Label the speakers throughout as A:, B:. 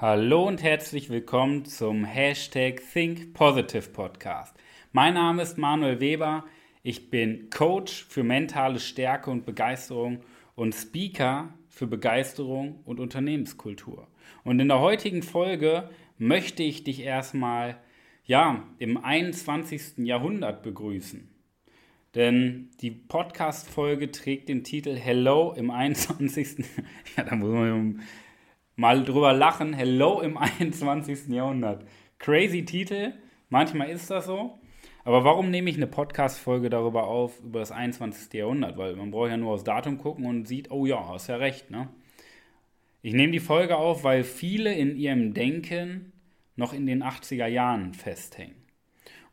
A: Hallo und herzlich willkommen zum Hashtag Think Positive Podcast. Mein Name ist Manuel Weber. Ich bin Coach für mentale Stärke und Begeisterung und Speaker für Begeisterung und Unternehmenskultur. Und in der heutigen Folge möchte ich dich erstmal ja, im 21. Jahrhundert begrüßen. Denn die Podcast-Folge trägt den Titel Hello im 21. ja, da muss man mal drüber lachen. Hello im 21. Jahrhundert. Crazy Titel. Manchmal ist das so. Aber warum nehme ich eine Podcast-Folge darüber auf, über das 21. Jahrhundert? Weil man braucht ja nur aufs Datum gucken und sieht, oh ja, hast ja recht, ne? Ich nehme die Folge auf, weil viele in ihrem Denken noch in den 80er Jahren festhängen.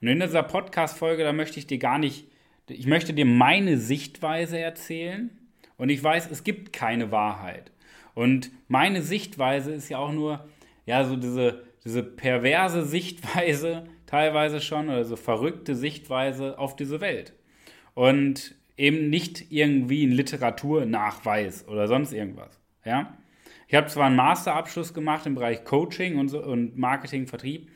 A: Und in dieser Podcast-Folge, da möchte ich dir gar nicht, ich möchte dir meine Sichtweise erzählen und ich weiß, es gibt keine Wahrheit. Und meine Sichtweise ist ja auch nur, ja, so diese, diese perverse Sichtweise teilweise schon oder so verrückte Sichtweise auf diese Welt. Und eben nicht irgendwie ein Literaturnachweis oder sonst irgendwas. Ja? Ich habe zwar einen Masterabschluss gemacht im Bereich Coaching und, so, und Marketing, Vertrieb,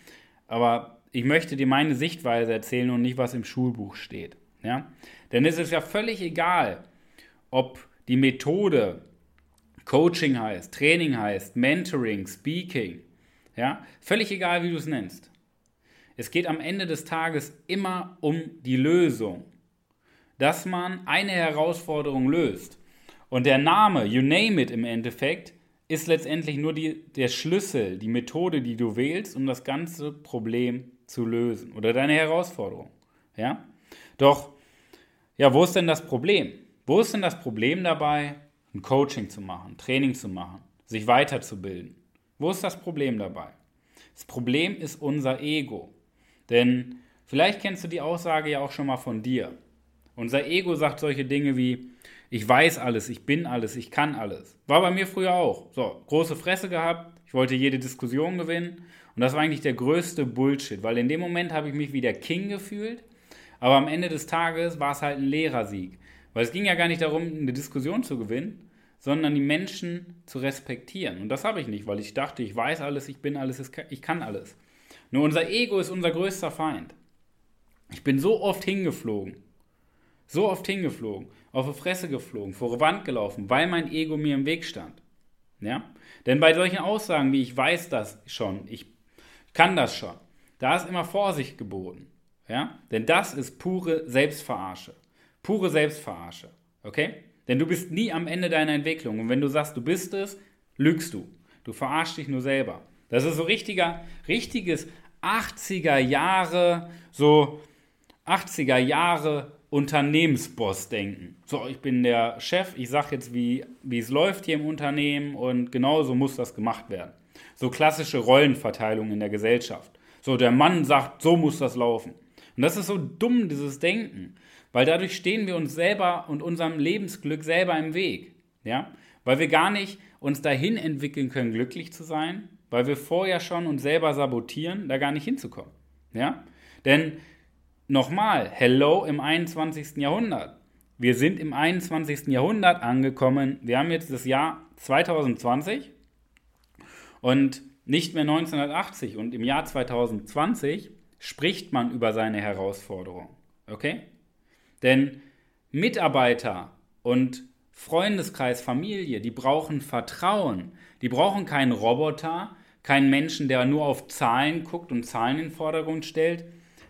A: aber ich möchte dir meine Sichtweise erzählen und nicht, was im Schulbuch steht. Ja? Denn es ist ja völlig egal, ob die Methode Coaching heißt, Training heißt, Mentoring, Speaking. Ja? Völlig egal, wie du es nennst. Es geht am Ende des Tages immer um die Lösung. Dass man eine Herausforderung löst. Und der Name, you name it im Endeffekt, ist letztendlich nur die, der Schlüssel, die Methode, die du wählst, um das ganze Problem zu lösen oder deine Herausforderung. Ja? Doch, ja, wo ist denn das Problem? Wo ist denn das Problem dabei, ein Coaching zu machen, Training zu machen, sich weiterzubilden? Wo ist das Problem dabei? Das Problem ist unser Ego. Denn vielleicht kennst du die Aussage ja auch schon mal von dir. Unser Ego sagt solche Dinge wie, ich weiß alles, ich bin alles, ich kann alles. War bei mir früher auch. So, große Fresse gehabt, ich wollte jede Diskussion gewinnen. Und das war eigentlich der größte Bullshit, weil in dem Moment habe ich mich wie der King gefühlt. Aber am Ende des Tages war es halt ein Lehrersieg. Weil es ging ja gar nicht darum, eine Diskussion zu gewinnen, sondern die Menschen zu respektieren. Und das habe ich nicht, weil ich dachte, ich weiß alles, ich bin alles, ich kann alles. Nur unser Ego ist unser größter Feind. Ich bin so oft hingeflogen. So oft hingeflogen auf die Fresse geflogen, vor die Wand gelaufen, weil mein Ego mir im Weg stand. Ja? Denn bei solchen Aussagen wie ich weiß das schon, ich kann das schon, da ist immer Vorsicht geboten. Ja? Denn das ist pure Selbstverarsche. Pure Selbstverarsche. Okay? Denn du bist nie am Ende deiner Entwicklung. Und wenn du sagst, du bist es, lügst du. Du verarschst dich nur selber. Das ist so richtiger, richtiges 80er Jahre, so 80er Jahre Unternehmensboss denken. So, ich bin der Chef, ich sage jetzt, wie, wie es läuft hier im Unternehmen und genau so muss das gemacht werden. So klassische Rollenverteilung in der Gesellschaft. So, der Mann sagt, so muss das laufen. Und das ist so dumm, dieses Denken, weil dadurch stehen wir uns selber und unserem Lebensglück selber im Weg. Ja? Weil wir gar nicht uns dahin entwickeln können, glücklich zu sein, weil wir vorher schon uns selber sabotieren, da gar nicht hinzukommen. Ja? Denn Nochmal, hello im 21. Jahrhundert. Wir sind im 21. Jahrhundert angekommen. Wir haben jetzt das Jahr 2020 und nicht mehr 1980. Und im Jahr 2020 spricht man über seine Herausforderung. Okay? Denn Mitarbeiter und Freundeskreis, Familie, die brauchen Vertrauen. Die brauchen keinen Roboter, keinen Menschen, der nur auf Zahlen guckt und Zahlen in den Vordergrund stellt,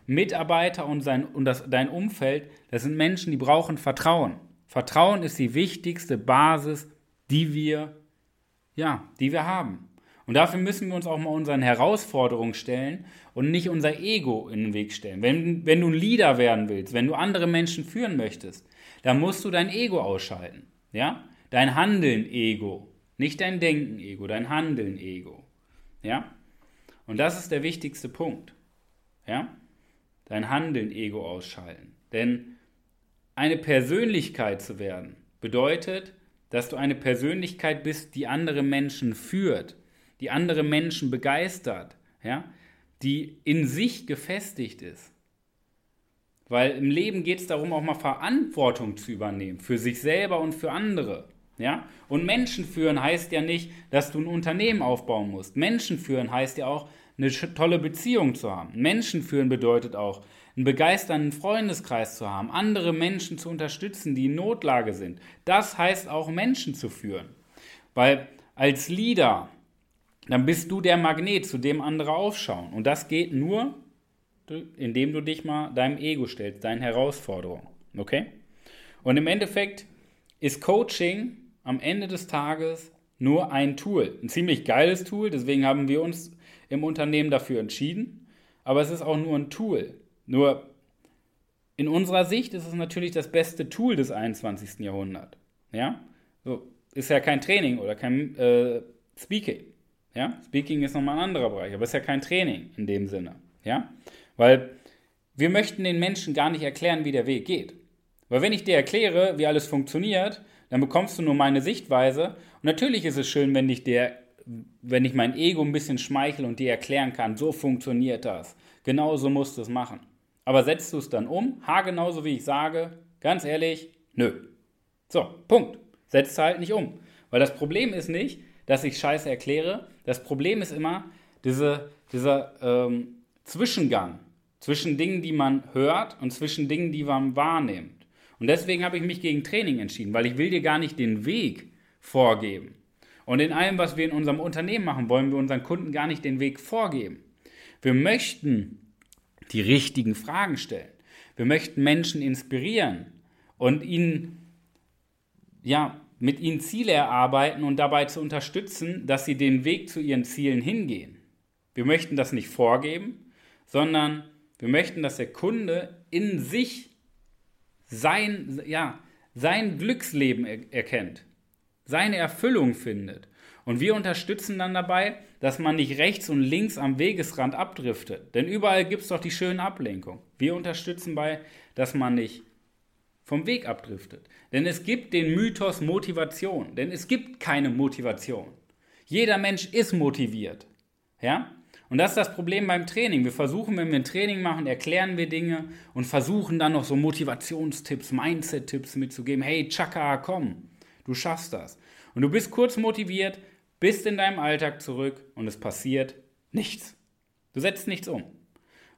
A: Mitarbeiter und, sein, und das, dein Umfeld, das sind Menschen, die brauchen Vertrauen. Vertrauen ist die wichtigste Basis, die wir, ja, die wir haben. Und dafür müssen wir uns auch mal unseren Herausforderungen stellen und nicht unser Ego in den Weg stellen. Wenn, wenn du ein Leader werden willst, wenn du andere Menschen führen möchtest, dann musst du dein Ego ausschalten. Ja? Dein Handeln-Ego. Nicht dein Denken-Ego, dein Handeln-Ego. Ja? Und das ist der wichtigste Punkt. Ja? dein Handeln Ego ausschalten. Denn eine Persönlichkeit zu werden bedeutet, dass du eine Persönlichkeit bist, die andere Menschen führt, die andere Menschen begeistert, ja, die in sich gefestigt ist. Weil im Leben geht es darum, auch mal Verantwortung zu übernehmen, für sich selber und für andere. Ja? Und Menschen führen heißt ja nicht, dass du ein Unternehmen aufbauen musst. Menschen führen heißt ja auch, eine tolle Beziehung zu haben. Menschen führen bedeutet auch, einen begeisternden Freundeskreis zu haben, andere Menschen zu unterstützen, die in Notlage sind. Das heißt auch Menschen zu führen. Weil als Leader, dann bist du der Magnet, zu dem andere aufschauen. Und das geht nur, indem du dich mal deinem Ego stellst, deinen Herausforderungen. Okay? Und im Endeffekt ist Coaching am Ende des Tages nur ein Tool. Ein ziemlich geiles Tool, deswegen haben wir uns im Unternehmen dafür entschieden. Aber es ist auch nur ein Tool. Nur in unserer Sicht ist es natürlich das beste Tool des 21. Jahrhunderts. Ja? So, ist ja kein Training oder kein äh, Speaking. Ja? Speaking ist nochmal ein anderer Bereich, aber es ist ja kein Training in dem Sinne. Ja? Weil wir möchten den Menschen gar nicht erklären, wie der Weg geht. Weil wenn ich dir erkläre, wie alles funktioniert, dann bekommst du nur meine Sichtweise. Und natürlich ist es schön, wenn ich dir, wenn ich mein Ego ein bisschen schmeichel und dir erklären kann, so funktioniert das. Genauso musst du es machen. Aber setzt du es dann um, ha genauso wie ich sage, ganz ehrlich, nö. So, Punkt. Setzt es halt nicht um. Weil das Problem ist nicht, dass ich Scheiße erkläre. Das Problem ist immer diese, dieser ähm, Zwischengang zwischen Dingen, die man hört und zwischen Dingen, die man wahrnimmt. Und deswegen habe ich mich gegen Training entschieden, weil ich will dir gar nicht den Weg vorgeben. Und in allem, was wir in unserem Unternehmen machen, wollen wir unseren Kunden gar nicht den Weg vorgeben. Wir möchten die richtigen Fragen stellen. Wir möchten Menschen inspirieren und ihnen, ja, mit ihnen Ziele erarbeiten und dabei zu unterstützen, dass sie den Weg zu ihren Zielen hingehen. Wir möchten das nicht vorgeben, sondern wir möchten, dass der Kunde in sich sein, ja, sein Glücksleben er erkennt, seine Erfüllung findet. Und wir unterstützen dann dabei, dass man nicht rechts und links am Wegesrand abdriftet. Denn überall gibt es doch die schönen Ablenkungen. Wir unterstützen bei, dass man nicht vom Weg abdriftet. Denn es gibt den Mythos Motivation. Denn es gibt keine Motivation. Jeder Mensch ist motiviert. Ja? Und das ist das Problem beim Training. Wir versuchen, wenn wir ein Training machen, erklären wir Dinge und versuchen dann noch so Motivationstipps, Mindset-Tipps mitzugeben. Hey, Chaka, komm, du schaffst das. Und du bist kurz motiviert, bist in deinem Alltag zurück und es passiert nichts. Du setzt nichts um.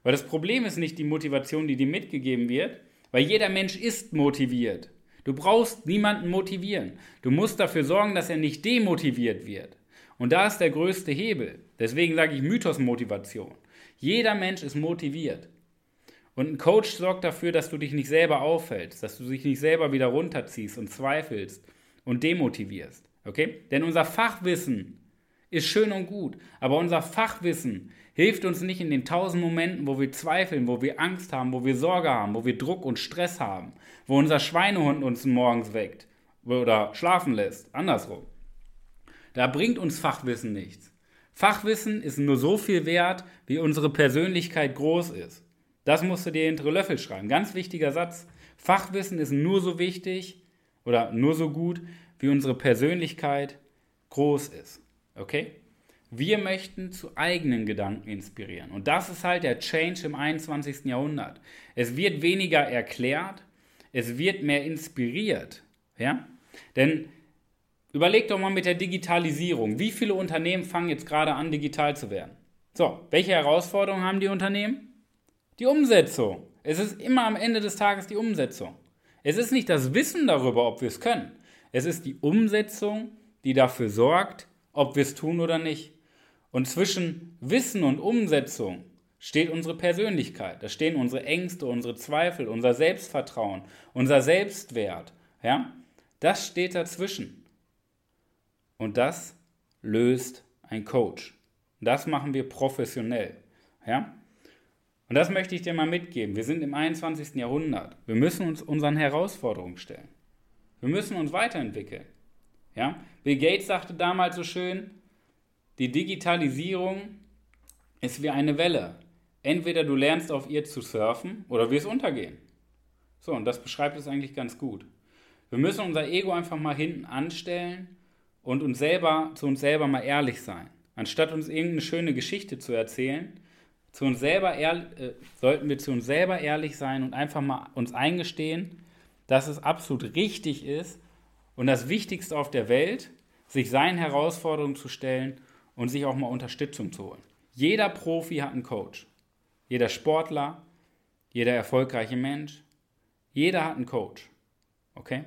A: Weil das Problem ist nicht die Motivation, die dir mitgegeben wird, weil jeder Mensch ist motiviert. Du brauchst niemanden motivieren. Du musst dafür sorgen, dass er nicht demotiviert wird. Und da ist der größte Hebel. Deswegen sage ich Mythos-Motivation. Jeder Mensch ist motiviert. Und ein Coach sorgt dafür, dass du dich nicht selber auffällst, dass du dich nicht selber wieder runterziehst und zweifelst und demotivierst. Okay? Denn unser Fachwissen ist schön und gut, aber unser Fachwissen hilft uns nicht in den tausend Momenten, wo wir zweifeln, wo wir Angst haben, wo wir Sorge haben, wo wir Druck und Stress haben, wo unser Schweinehund uns morgens weckt oder schlafen lässt. Andersrum. Da bringt uns Fachwissen nichts. Fachwissen ist nur so viel wert, wie unsere Persönlichkeit groß ist. Das musst du dir hinter Löffel schreiben. Ganz wichtiger Satz. Fachwissen ist nur so wichtig oder nur so gut, wie unsere Persönlichkeit groß ist. Okay? Wir möchten zu eigenen Gedanken inspirieren. Und das ist halt der Change im 21. Jahrhundert. Es wird weniger erklärt, es wird mehr inspiriert. Ja? Denn Überleg doch mal mit der Digitalisierung. Wie viele Unternehmen fangen jetzt gerade an, digital zu werden? So, welche Herausforderungen haben die Unternehmen? Die Umsetzung. Es ist immer am Ende des Tages die Umsetzung. Es ist nicht das Wissen darüber, ob wir es können. Es ist die Umsetzung, die dafür sorgt, ob wir es tun oder nicht. Und zwischen Wissen und Umsetzung steht unsere Persönlichkeit. Da stehen unsere Ängste, unsere Zweifel, unser Selbstvertrauen, unser Selbstwert. Ja? Das steht dazwischen. Und das löst ein Coach. Das machen wir professionell. Ja? Und das möchte ich dir mal mitgeben. Wir sind im 21. Jahrhundert. Wir müssen uns unseren Herausforderungen stellen. Wir müssen uns weiterentwickeln. Ja? Bill Gates sagte damals so schön, die Digitalisierung ist wie eine Welle. Entweder du lernst auf ihr zu surfen oder wirst untergehen. So, und das beschreibt es eigentlich ganz gut. Wir müssen unser Ego einfach mal hinten anstellen und uns selber, zu uns selber mal ehrlich sein. Anstatt uns irgendeine schöne Geschichte zu erzählen, zu uns selber ehrlich, äh, sollten wir zu uns selber ehrlich sein und einfach mal uns eingestehen, dass es absolut richtig ist und das Wichtigste auf der Welt, sich seinen Herausforderungen zu stellen und sich auch mal Unterstützung zu holen. Jeder Profi hat einen Coach. Jeder Sportler, jeder erfolgreiche Mensch, jeder hat einen Coach. Okay?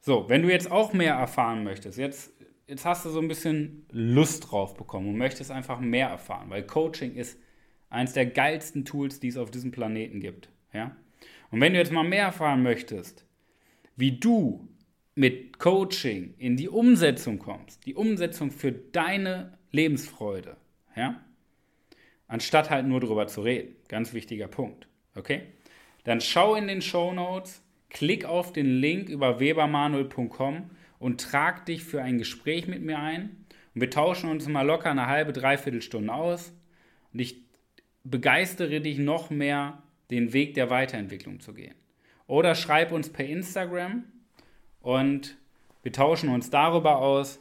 A: So, wenn du jetzt auch mehr erfahren möchtest, jetzt, jetzt hast du so ein bisschen Lust drauf bekommen und möchtest einfach mehr erfahren, weil Coaching ist eines der geilsten Tools, die es auf diesem Planeten gibt. Ja? Und wenn du jetzt mal mehr erfahren möchtest, wie du mit Coaching in die Umsetzung kommst, die Umsetzung für deine Lebensfreude, ja, anstatt halt nur darüber zu reden, ganz wichtiger Punkt, okay? Dann schau in den Show Notes, klick auf den Link über webermanuel.com und trag dich für ein Gespräch mit mir ein. Und wir tauschen uns mal locker eine halbe, dreiviertel Stunde aus. Und ich begeistere dich noch mehr, den Weg der Weiterentwicklung zu gehen. Oder schreib uns per Instagram und wir tauschen uns darüber aus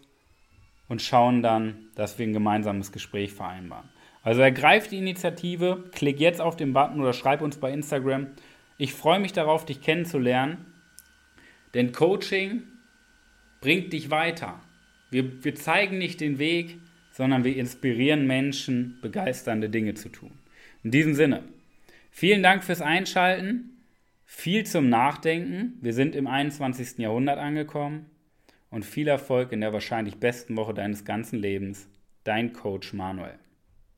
A: und schauen dann, dass wir ein gemeinsames Gespräch vereinbaren. Also ergreif die Initiative, klick jetzt auf den Button oder schreib uns bei Instagram. Ich freue mich darauf, dich kennenzulernen, denn Coaching bringt dich weiter. Wir, wir zeigen nicht den Weg, sondern wir inspirieren Menschen, begeisternde Dinge zu tun. In diesem Sinne, vielen Dank fürs Einschalten. Viel zum Nachdenken. Wir sind im 21. Jahrhundert angekommen. Und viel Erfolg in der wahrscheinlich besten Woche deines ganzen Lebens. Dein Coach Manuel.